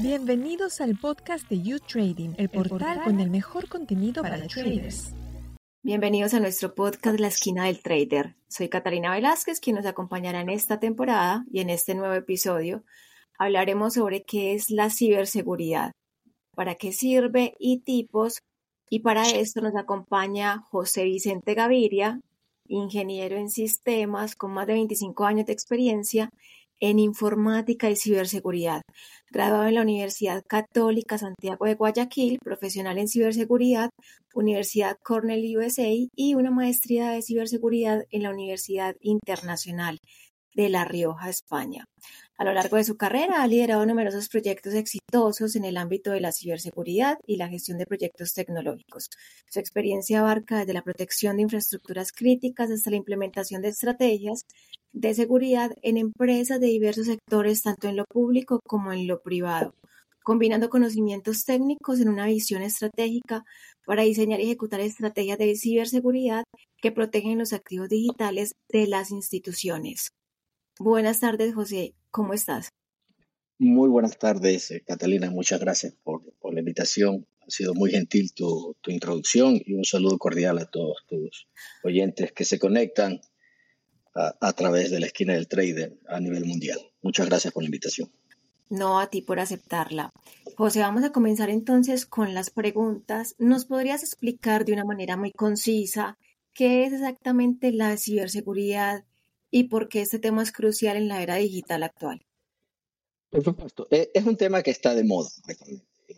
Bienvenidos al podcast de You Trading, el portal con el mejor contenido para traders. Bienvenidos a nuestro podcast La Esquina del Trader. Soy Catalina Velázquez, quien nos acompañará en esta temporada y en este nuevo episodio hablaremos sobre qué es la ciberseguridad, para qué sirve y tipos. Y para esto nos acompaña José Vicente Gaviria, ingeniero en sistemas con más de 25 años de experiencia en informática y ciberseguridad. Graduado en la Universidad Católica Santiago de Guayaquil, profesional en ciberseguridad, Universidad Cornell USA y una maestría de ciberseguridad en la Universidad Internacional de La Rioja, España. A lo largo de su carrera ha liderado numerosos proyectos exitosos en el ámbito de la ciberseguridad y la gestión de proyectos tecnológicos. Su experiencia abarca desde la protección de infraestructuras críticas hasta la implementación de estrategias de seguridad en empresas de diversos sectores, tanto en lo público como en lo privado, combinando conocimientos técnicos en una visión estratégica para diseñar y ejecutar estrategias de ciberseguridad que protegen los activos digitales de las instituciones. Buenas tardes, José. ¿Cómo estás? Muy buenas tardes, eh, Catalina. Muchas gracias por, la invitación. Ha sido muy gentil tu, introducción y un saludo cordial a todos tus oyentes que se conectan a, a, través de la esquina del trader a nivel mundial. Muchas gracias por la invitación. No a ti por aceptarla. José, vamos a comenzar entonces con las preguntas. ¿Nos podrías explicar de una manera muy concisa qué es exactamente la ciberseguridad y por qué este tema es crucial en la era digital actual. Por supuesto, e, es un tema que está de moda.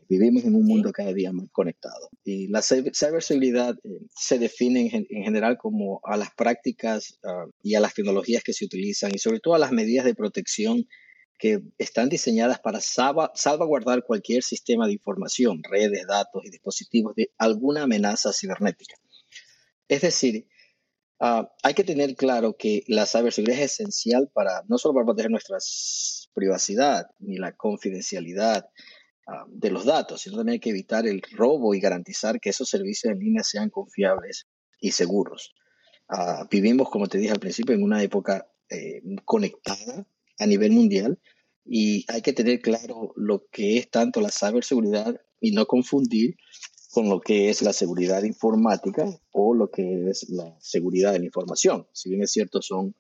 Vivimos en un mundo cada día más conectado y la ciberseguridad eh, se define en, general como a las prácticas ah, y a las tecnologías que se utilizan y sobre todo a las medidas de protección que están diseñadas para salvaguardar cualquier sistema de información, redes, datos y dispositivos de alguna amenaza cibernética. Es decir, Ah, hay que tener claro que la ciberseguridad es esencial para no solo para proteger nuestra privacidad ni la confidencialidad ah, de los datos, sino también hay que evitar el robo y garantizar que esos servicios en línea sean confiables y seguros. Ah, vivimos, como te dije al principio, en una época eh, conectada a nivel mundial y hay que tener claro lo que es tanto la ciberseguridad y no confundir con lo que es la seguridad informática o lo que es la seguridad de la información. Si bien es cierto, son,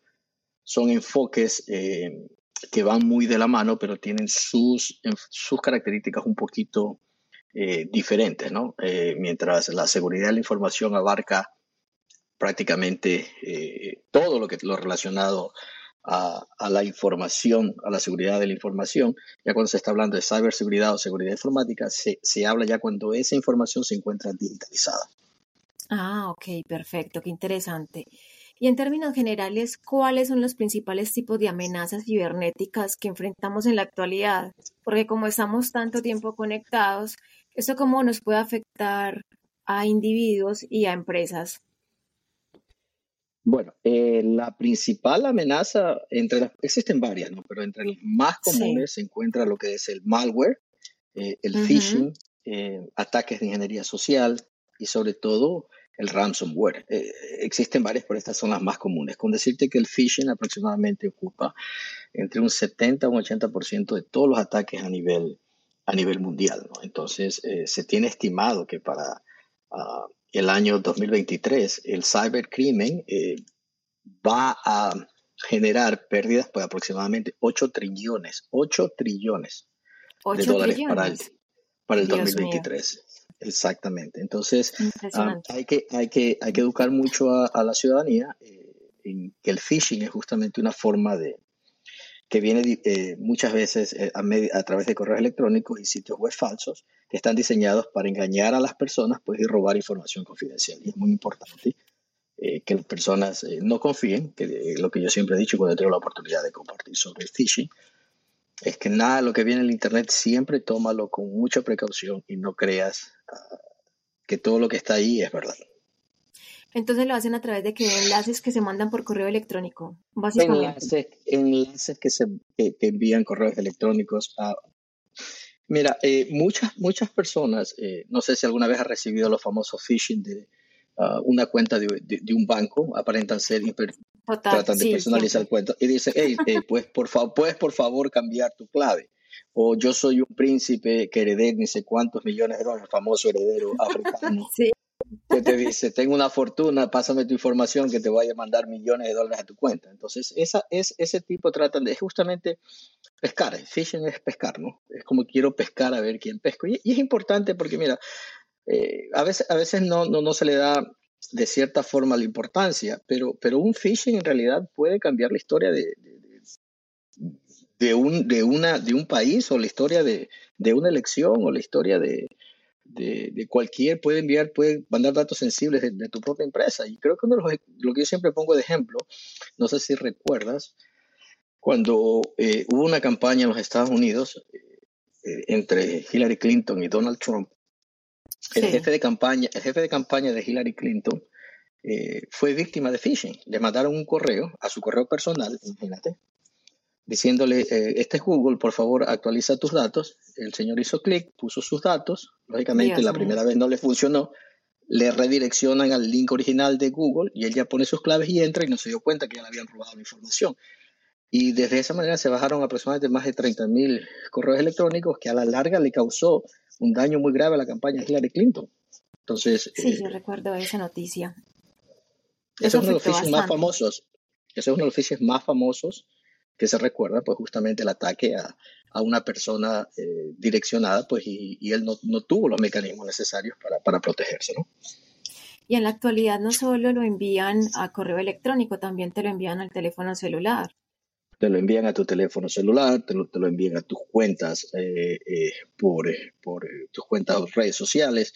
son enfoques eh, que van muy de la mano, pero tienen sus, sus características un poquito eh, diferentes, ¿no? Eh, mientras la seguridad de la información abarca prácticamente todo lo que lo relacionado a, la información, a la seguridad de la información. Ya cuando se está hablando de ciberseguridad o seguridad informática, se, se habla ya cuando esa información se encuentra digitalizada. Ah, ok, perfecto, qué interesante. Y en términos generales, ¿cuáles son los principales tipos de amenazas cibernéticas que enfrentamos en la actualidad? Porque como estamos tanto tiempo conectados, ¿eso cómo nos puede afectar a individuos y a empresas? Bueno, eh, la principal amenaza, entre las, existen varias, ¿no? pero entre las más comunes se encuentra lo que es el malware, eh, el phishing, eh, ataques de ingeniería social y sobre todo el ransomware. existen varias, pero estas son las más comunes. Con decirte que el phishing aproximadamente ocupa entre un 70 y un 80% de todos los ataques a nivel, a nivel mundial. ¿no? Entonces, se tiene estimado que para... Uh, el año 2023, el cibercrimen eh, va a generar pérdidas por aproximadamente 8 trillones, 8 trillones de dólares para el, para el 2023. Exactamente. Entonces, ah, hay, que, hay, que, hay que educar mucho a, la ciudadanía eh, en que el phishing es justamente una forma de, que viene eh, muchas veces eh, a, través de correos electrónicos y sitios web falsos que están diseñados para engañar a las personas pues, y robar información confidencial. Y es muy importante eh, que las personas no confíen, que lo que yo siempre he dicho cuando tengo la oportunidad de compartir sobre el phishing, es que nada, lo que viene en Internet siempre tómalo con mucha precaución y no creas ah, que todo lo que está ahí es verdad. Entonces lo hacen a través de que enlaces que se mandan por correo electrónico, básicamente. Enlaces, enlaces que se envían correos electrónicos a... Mira, eh, muchas, muchas personas, eh, no sé si alguna vez has recibido los famosos phishing de ah, una cuenta de, un banco, aparentan ser hiper, tratan de personalizar el cuento y dicen, hey, eh, pues por favor, puedes por favor cambiar tu clave. o yo soy un príncipe que heredé ni sé cuántos millones de dólares, famoso heredero africano. Sí. Que te dice, tengo una fortuna, pásame tu información que te voy a mandar millones de dólares a tu cuenta. Entonces, esa, es, ese tipo tratan de, es justamente pescar, fishing es pescar, ¿no? Es como quiero pescar a ver quién pesco. Y, es importante porque, mira, eh, a veces, a veces no, no, no se le da de cierta forma la importancia, pero, pero un phishing en realidad puede cambiar la historia de, de, un, de, una, de un país o la historia de, una elección o la historia de, de, cualquier, puede enviar, puede mandar datos sensibles de, tu propia empresa. Y creo que uno de los, lo que yo siempre pongo de ejemplo, no sé si recuerdas, cuando eh, hubo una campaña en los Estados Unidos eh, entre Hillary Clinton y Donald Trump, el, jefe de campaña, el jefe de campaña de Hillary Clinton eh, fue víctima de phishing. Le mandaron un correo a su correo personal, imagínate, diciéndole, eh, este es Google, por favor actualiza tus datos. El señor hizo clic, puso sus datos, lógicamente la primera vez no le funcionó, le redireccionan al link original de Google y él ya pone sus claves y entra y no se dio cuenta que ya le habían robado la información. Y desde esa manera se bajaron aproximadamente más de 30.000 correos electrónicos que a la larga le causó un daño muy grave a la campaña de Hillary Clinton. Entonces, sí, yo eh, recuerdo esa noticia. Ese es uno de los oficios más famosos. Ese es uno de los oficios más famosos que se recuerda, pues justamente el ataque a, a una persona eh, direccionada, pues y, y él no, no, tuvo los mecanismos necesarios para, para protegerse, ¿no? Y en la actualidad no solo lo envían a correo electrónico, también te lo envían al teléfono celular te lo envían a tu teléfono celular, te lo, te lo envían a tus cuentas eh, eh, por, por tus cuentas redes sociales.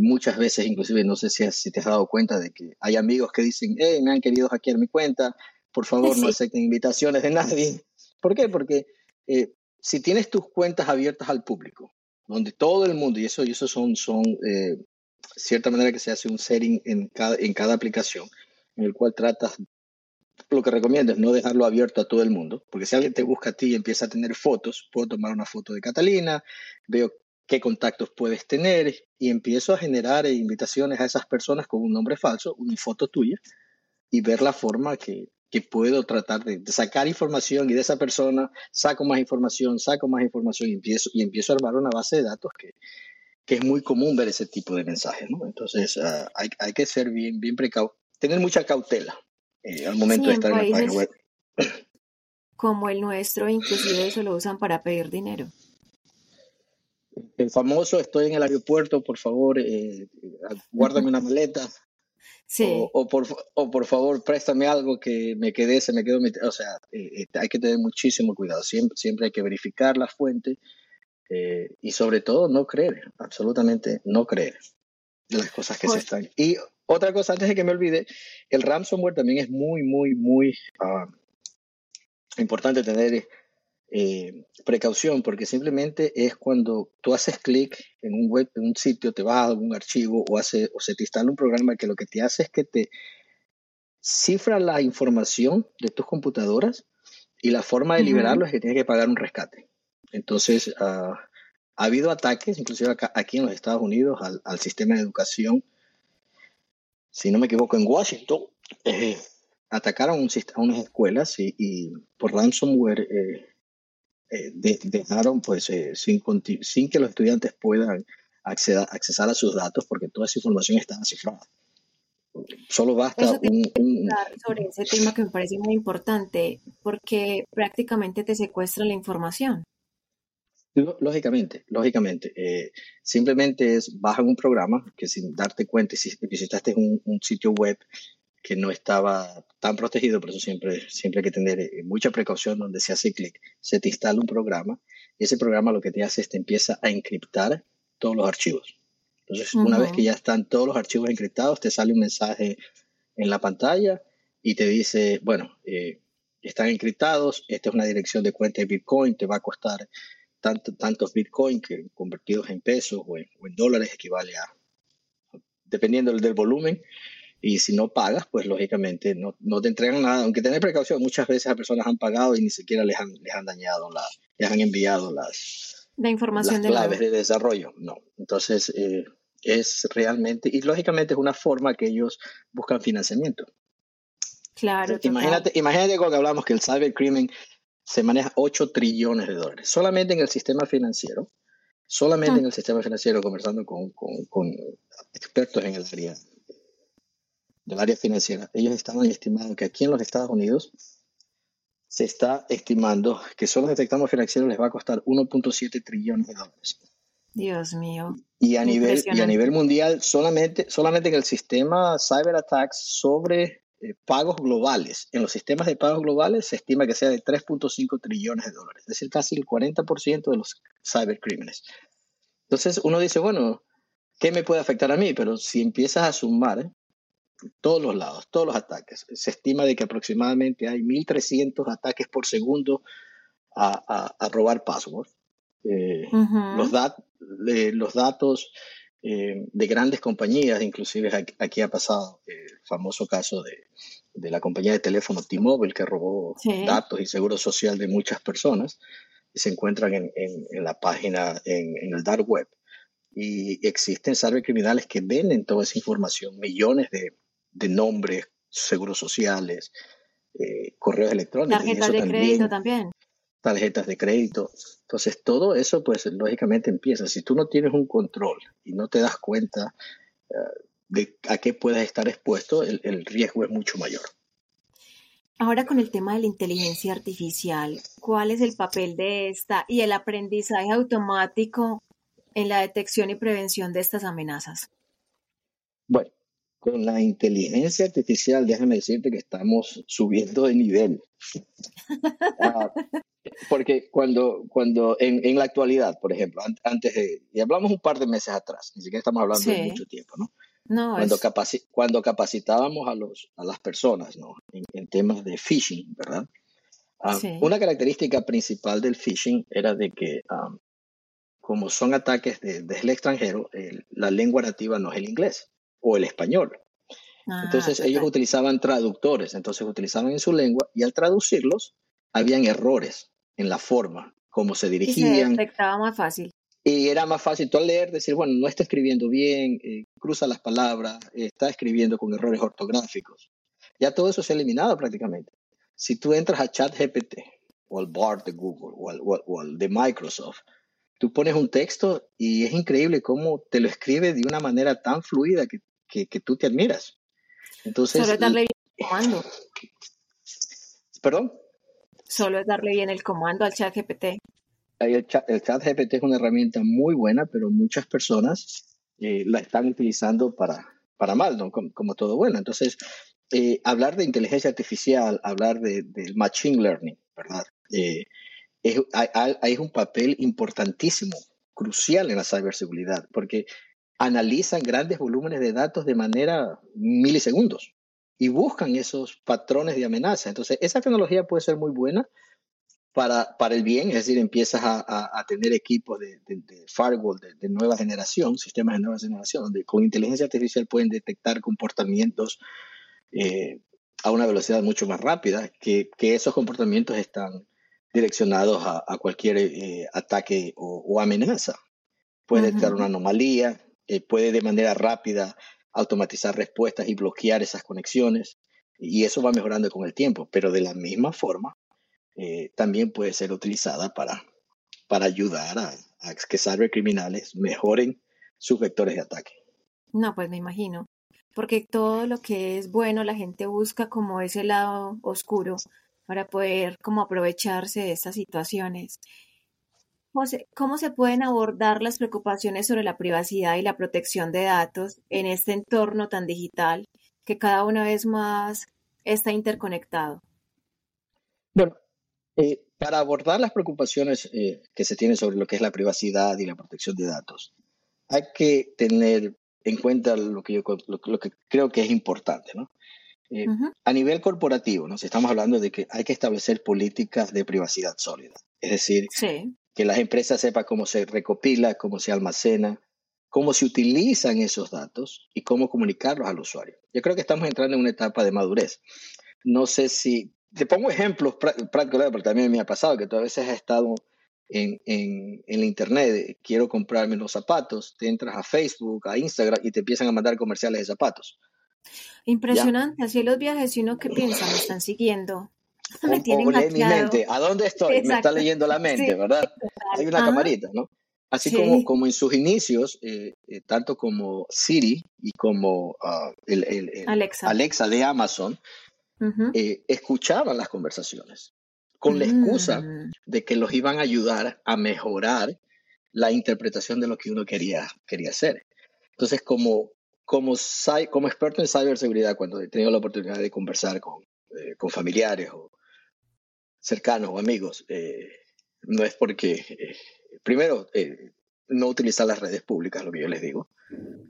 muchas veces, inclusive, no sé si, si, te has dado cuenta de que hay amigos que dicen, hey, me han querido hackear mi cuenta, por favor no acepten invitaciones de nadie. ¿Por qué? Porque si tienes tus cuentas abiertas al público, donde todo el mundo, y eso, y eso son, son cierta manera que se hace un setting en cada, en cada aplicación, en el cual tratas lo que recomiendo es no dejarlo abierto a todo el mundo, porque si alguien te busca a ti y empieza a tener fotos, puedo tomar una foto de Catalina, veo qué contactos puedes tener y empiezo a generar invitaciones a esas personas con un nombre falso, una foto tuya, y ver la forma que, que puedo tratar de, sacar información y de esa persona saco más información, saco más información y empiezo, y empiezo a armar una base de datos que, que es muy común ver ese tipo de mensajes. ¿no? Entonces uh, hay, hay, que ser bien, bien precauto, tener mucha cautela eh, al momento de estar en, la página web. Como el nuestro, inclusive eso lo usan para pedir dinero. El famoso, estoy en el aeropuerto, por favor, eh, guárdame una maleta. Sí. O, por, o por favor, préstame algo que me quedé, se me quedó. O sea, eh, eh, hay que tener muchísimo cuidado. Siempre, siempre hay que verificar la fuente y sobre todo no creer, absolutamente no creer las cosas que se están. Y otra cosa, antes de que me olvide, el ransomware también es muy, muy, muy ah, importante tener eh, precaución porque simplemente es cuando tú haces clic en un web, en un sitio, te vas a algún archivo o, hace, o se te instala un programa que lo que te hace es que te cifra la información de tus computadoras y la forma de liberarlo es que tienes que pagar un rescate. Entonces, ah, ha habido ataques, inclusive acá, aquí en los Estados Unidos, al, al sistema de educación si no me equivoco, en Washington, eh, atacaron a unas escuelas y, por ransomware eh, eh, dejaron pues sin, sin que los estudiantes puedan acceder, accesar a sus datos porque toda esa información está cifrada. Solo basta un, un... Sobre ese tema que me parece muy importante, porque prácticamente te secuestran la información. Lógicamente, lógicamente. Eh, simplemente es bajan un programa que sin darte cuenta, si visitaste un, un, sitio web que no estaba tan protegido, por eso siempre, siempre hay que tener eh, mucha precaución donde se hace clic. Se te instala un programa y ese programa lo que te hace es te empieza a encriptar todos los archivos. Entonces, una vez que ya están todos los archivos encriptados, te sale un mensaje en la pantalla y te dice, bueno, eh, están encriptados, esta es una dirección de cuenta de Bitcoin, te va a costar tantos Bitcoin que convertidos en pesos o en, dólares equivale a, dependiendo del, volumen, y si no pagas, pues lógicamente no, no, te entregan nada, aunque tenés precaución, muchas veces las personas han pagado y ni siquiera les han, les han dañado, la, les han enviado las, la información las claves de, desarrollo, no. Entonces, eh, es realmente, y lógicamente es una forma que ellos buscan financiamiento. Claro. imagínate, imagínate cuando hablamos que el cybercrimen se maneja 8 trillones de dólares. Solamente en el sistema financiero, solamente en el sistema financiero, conversando con, con, expertos en el área del área financiera, ellos estaban estimando que aquí en los Estados Unidos se está estimando que solo el sector financiero les va a costar 1.7 trillones de dólares. Dios mío. Y a nivel, y a nivel mundial, solamente, solamente en el sistema cyber attacks sobre eh, pagos globales, en los sistemas de pagos globales se estima que sea de 3.5 trillones de dólares, es decir, casi el 40% de los cybercrímenes. Entonces uno dice, bueno, ¿qué me puede afectar a mí? Pero si empiezas a sumar todos los lados, todos los ataques, se estima de que aproximadamente hay 1.300 ataques por segundo a, a, robar passwords. Eh, los, los datos eh, de grandes compañías, inclusive aquí, ha pasado el famoso caso de, de la compañía de teléfono T-Mobile que robó datos y seguro social de muchas personas y se encuentran en, en, la página, en, en, el dark web. Y existen criminales que venden toda esa información, millones de, de nombres, seguros sociales, eh, correos electrónicos. Tarjetas de crédito también tarjetas de crédito. Entonces, todo eso, pues, lógicamente empieza. Si tú no tienes un control y no te das cuenta eh, de a qué puedes estar expuesto, el, el, riesgo es mucho mayor. Ahora con el tema de la inteligencia artificial, ¿cuál es el papel de esta y el aprendizaje automático en la detección y prevención de estas amenazas? Con la inteligencia artificial, déjame decirte que estamos subiendo de nivel. Ah, porque cuando, cuando en, en, la actualidad, por ejemplo, antes de, y hablamos un par de meses atrás, ni siquiera estamos hablando de mucho tiempo, ¿no? no cuando, cuando capacitábamos a, los, a las personas, ¿no? En, temas de phishing, ¿verdad? Ah, una característica principal del phishing era de que, ah, como son ataques desde el extranjero, la lengua nativa no es el inglés o el español. Ah, entonces ellos utilizaban traductores, entonces utilizaban en su lengua y al traducirlos habían errores en la forma, como se dirigían. Y se detectaba más fácil. Y era más fácil tú al leer decir, bueno, no está escribiendo bien, eh, cruza las palabras, está escribiendo con errores ortográficos. Ya todo eso se ha eliminado prácticamente. Si tú entras a ChatGPT o al BART de Google o al, o al de Microsoft, tú pones un texto y es increíble cómo te lo escribe de una manera tan fluida que, que, tú te admiras. Entonces, Solo es darle bien el comando. ¿Perdón? Solo es darle bien el comando al chat GPT. El chat, el chat GPT es una herramienta muy buena, pero muchas personas eh, la están utilizando para, para mal, ¿no? como, todo bueno. Entonces, eh, hablar de inteligencia artificial, hablar de, del machine learning, ¿verdad? Eh, es, hay, un papel importantísimo, crucial en la ciberseguridad, porque analizan grandes volúmenes de datos de manera milisegundos y buscan esos patrones de amenaza. Entonces, esa tecnología puede ser muy buena para, para el bien, es decir, empiezas a, tener equipos de, firewall de, nueva generación, sistemas de nueva generación, donde con inteligencia artificial pueden detectar comportamientos eh, a una velocidad mucho más rápida, que, esos comportamientos están direccionados a, cualquier eh, ataque o, amenaza. Puede estar una anomalía, eh, puede de manera rápida automatizar respuestas y bloquear esas conexiones. Y eso va mejorando con el tiempo, pero de la misma forma eh, también puede ser utilizada para, para ayudar a, a que cybercriminales mejoren sus vectores de ataque. No, pues me imagino, porque todo lo que es bueno la gente busca como ese lado oscuro para poder como aprovecharse de estas situaciones. ¿cómo se pueden abordar las preocupaciones sobre la privacidad y la protección de datos en este entorno tan digital que cada una vez más está interconectado? Bueno, eh, para abordar las preocupaciones eh, que se tienen sobre lo que es la privacidad y la protección de datos, hay que tener en cuenta lo que yo lo que creo que es importante, ¿no? Eh, a nivel corporativo, ¿no? Si estamos hablando de que hay que establecer políticas de privacidad sólida. Es decir, que las empresas sepan cómo se recopila, cómo se almacena, cómo se utilizan esos datos y cómo comunicarlos al usuario. Yo creo que estamos entrando en una etapa de madurez. No sé si, te pongo ejemplos prácticos, porque también me ha pasado que tú a veces has estado en, en, en la internet, quiero comprarme los zapatos, te entras a Facebook, a Instagram y te empiezan a mandar comerciales de zapatos. Impresionante, así los viajes, y uno que piensa, me están siguiendo. Me o, lee mi mente. ¿A dónde estoy? Me está leyendo la mente, ¿verdad? Hay una camarita, ¿no? Así como, como en sus inicios, eh, eh, tanto como Siri y como ah, el, Alexa. de Amazon, eh, escuchaban las conversaciones con la excusa mm. de que los iban a ayudar a mejorar la interpretación de lo que uno quería, quería hacer. Entonces, como, como, como experto en ciberseguridad, cuando he tenido la oportunidad de conversar con, con familiares o cercanos o amigos, no es porque primero, eh, no utilizar las redes públicas, lo que yo les digo.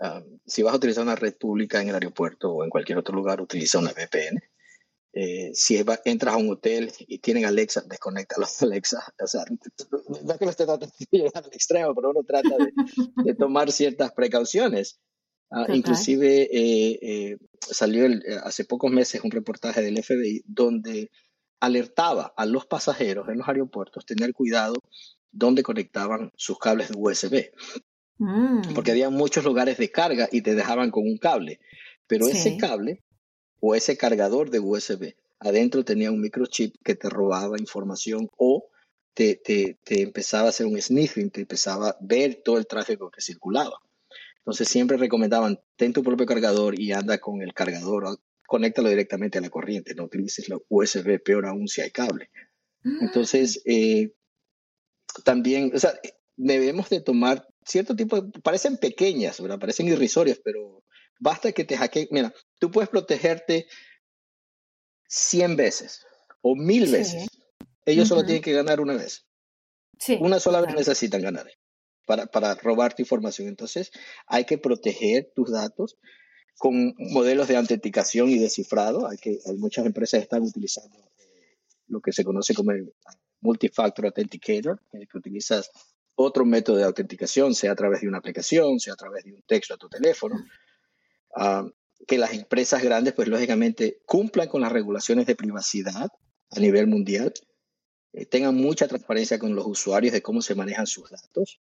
Ah, si vas a utilizar una red pública en el aeropuerto o en cualquier otro lugar, utiliza una VPN. Eh, si entras a un hotel y tienen Alexa, desconecta los Alexa. O sea, no es que lo esté tratando de al extremo, pero uno trata de, tomar ciertas precauciones. Ah, inclusive eh, salió hace pocos meses un reportaje del FBI donde alertaba a los pasajeros en los aeropuertos tener cuidado donde conectaban sus cables de USB. Mm. Porque había muchos lugares de carga y te dejaban con un cable. Pero ese cable o ese cargador de USB adentro tenía un microchip que te robaba información o te, te, te, empezaba a hacer un sniffing, te empezaba a ver todo el tráfico que circulaba. Entonces siempre recomendaban, ten tu propio cargador y anda con el cargador, conéctalo directamente a la corriente, no utilices la USB, peor aún si hay cable. Mm. Entonces, eh, también, o sea, debemos de tomar cierto tipo de, parecen pequeñas, ¿verdad? Parecen irrisorias, pero basta que te hackeen. Mira, tú puedes protegerte 100 veces o mil veces. Ellos solo tienen que ganar una vez. Sí, una sola vez necesitan ganar para, para robar tu información. Entonces, hay que proteger tus datos con modelos de autenticación y descifrado. Hay, que, hay muchas empresas que están utilizando eh, lo que se conoce como el Multifactor Authenticator, que utilizas otro método de autenticación, sea a través de una aplicación, sea a través de un texto a tu teléfono. Ah, que las empresas grandes, pues lógicamente, cumplan con las regulaciones de privacidad a nivel mundial, eh, tengan mucha transparencia con los usuarios de cómo se manejan sus datos.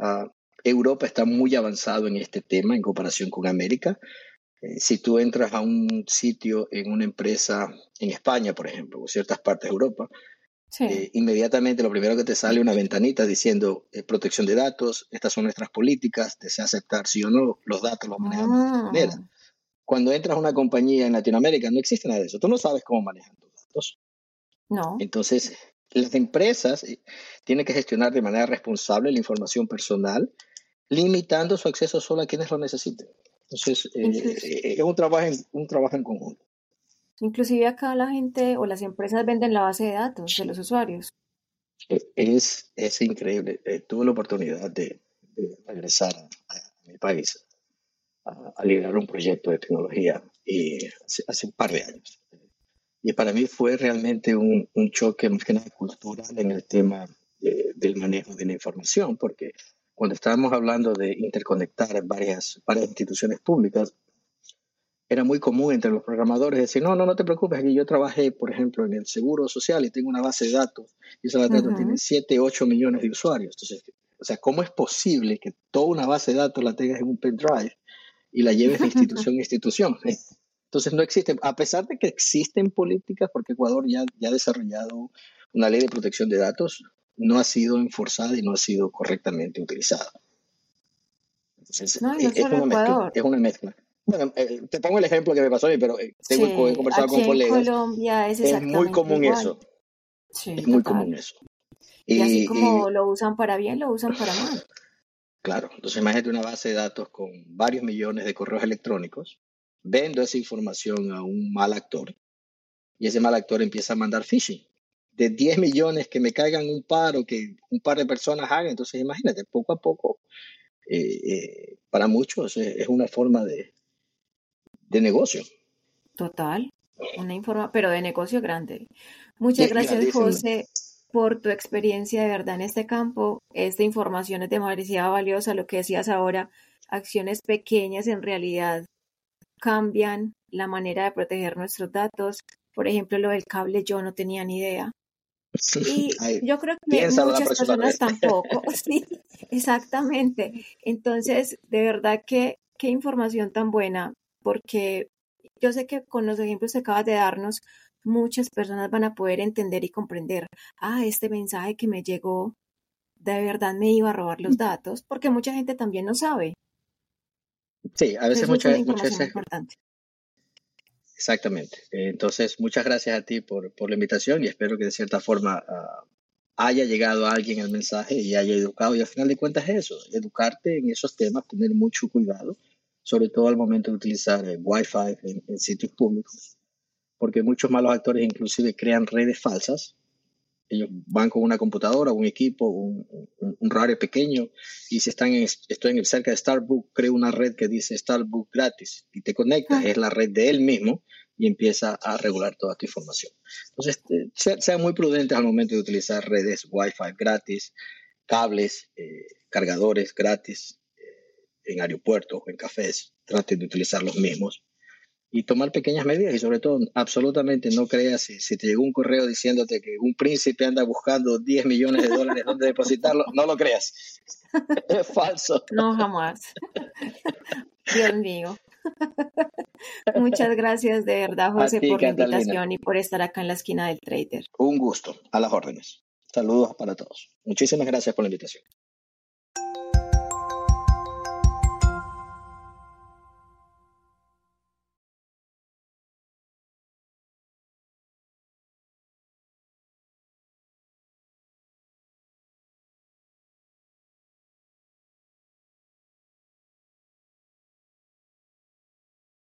Ah, Europa está muy avanzado en este tema en comparación con América. Eh, si tú entras a un sitio en una empresa en España, por ejemplo, o ciertas partes de Europa, eh, inmediatamente lo primero que te sale una ventanita diciendo eh, protección de datos, estas son nuestras políticas, desea aceptar sí o no, los datos los manejamos de esta manera. Ah. Cuando entras a una compañía en Latinoamérica no existe nada de eso, tú no sabes cómo manejan tus datos. No. Entonces, las empresas eh, tienen que gestionar de manera responsable la información personal, limitando su acceso solo a quienes lo necesiten. Entonces, es un trabajo, un trabajo en conjunto. Inclusive acá la gente o las empresas venden la base de datos de los usuarios. E, es, es increíble. Eh, tuve la oportunidad de, regresar a, mi país a, liderar un proyecto de tecnología y hace, un par de años. Y para mí fue realmente un, un choque más que nada cultural en el tema del manejo de la información, porque cuando estábamos hablando de interconectar varias, varias instituciones públicas, era muy común entre los programadores decir, no, no, no te preocupes, aquí yo trabajé, por ejemplo, en el Seguro Social y tengo una base de datos, y esa base de datos tiene 7, 8 millones de usuarios. Entonces, o sea, ¿cómo es posible que toda una base de datos la tengas en un pendrive y la lleves de institución a institución? Entonces, no existe, a pesar de que existen políticas, porque Ecuador ya, ya ha desarrollado una ley de protección de datos, no ha sido enforzada y no ha sido correctamente utilizada. Entonces, no, es, una mezcla, es una mezcla. Bueno, eh, te pongo el ejemplo que me pasó a mí, pero eh, tengo he conversado con colegas. Colombia es, es muy común eso. Sí, es muy común eso. Y, así como lo usan para bien, lo usan para mal. Claro, entonces imagínate una base de datos con varios millones de correos electrónicos, vendo esa información a un mal actor y ese mal actor empieza a mandar phishing. De 10 millones que me caigan un par o que un par de personas hagan, entonces imagínate, poco a poco, eh, para muchos es una forma de, de negocio. Total, una informa, pero de negocio grande. Muchas gracias, José, por tu experiencia de verdad en este campo. Esta información es demasiado valiosa, lo que decías ahora, acciones pequeñas en realidad cambian la manera de proteger nuestros datos. Por ejemplo, lo del cable yo no tenía ni idea. Y yo creo que muchas personas tampoco. Sí, exactamente. Entonces, de verdad que qué información tan buena porque yo sé que con los ejemplos que acabas de darnos, muchas personas van a poder entender y comprender, ah, este mensaje que me llegó, de verdad me iba a robar los datos, porque mucha gente también no sabe. Sí, a veces muchas veces. Importante. Exactamente. Entonces, muchas gracias a ti por, por, la invitación y espero que de cierta forma ah, haya llegado a alguien el mensaje y haya educado. Y al final de cuentas es eso, educarte en esos temas, tener mucho cuidado, sobre todo al momento de utilizar el Wi-Fi en sitios públicos porque muchos malos actores inclusive crean redes falsas. Ellos van con una computadora, un equipo, un, un, radio pequeño y si están en, estoy en el cerca de Starbucks, creo una red que dice Starbucks gratis y te conecta, es la red de él mismo y empieza a regular toda tu información. Entonces, eh, sean muy prudentes al momento de utilizar redes Wi-Fi gratis, cables, eh, cargadores gratis eh, en aeropuertos o en cafés. Traten de utilizar los mismos y tomar pequeñas medidas y sobre todo absolutamente no creas si, te llegó un correo diciéndote que un príncipe anda buscando 10 millones de dólares donde depositarlo, no lo creas. Es falso. No, jamás. Dios mío. Muchas gracias de verdad, José, por la invitación y por estar acá en la esquina del trader. Un gusto, a las órdenes. Saludos para todos. Muchísimas gracias por la invitación.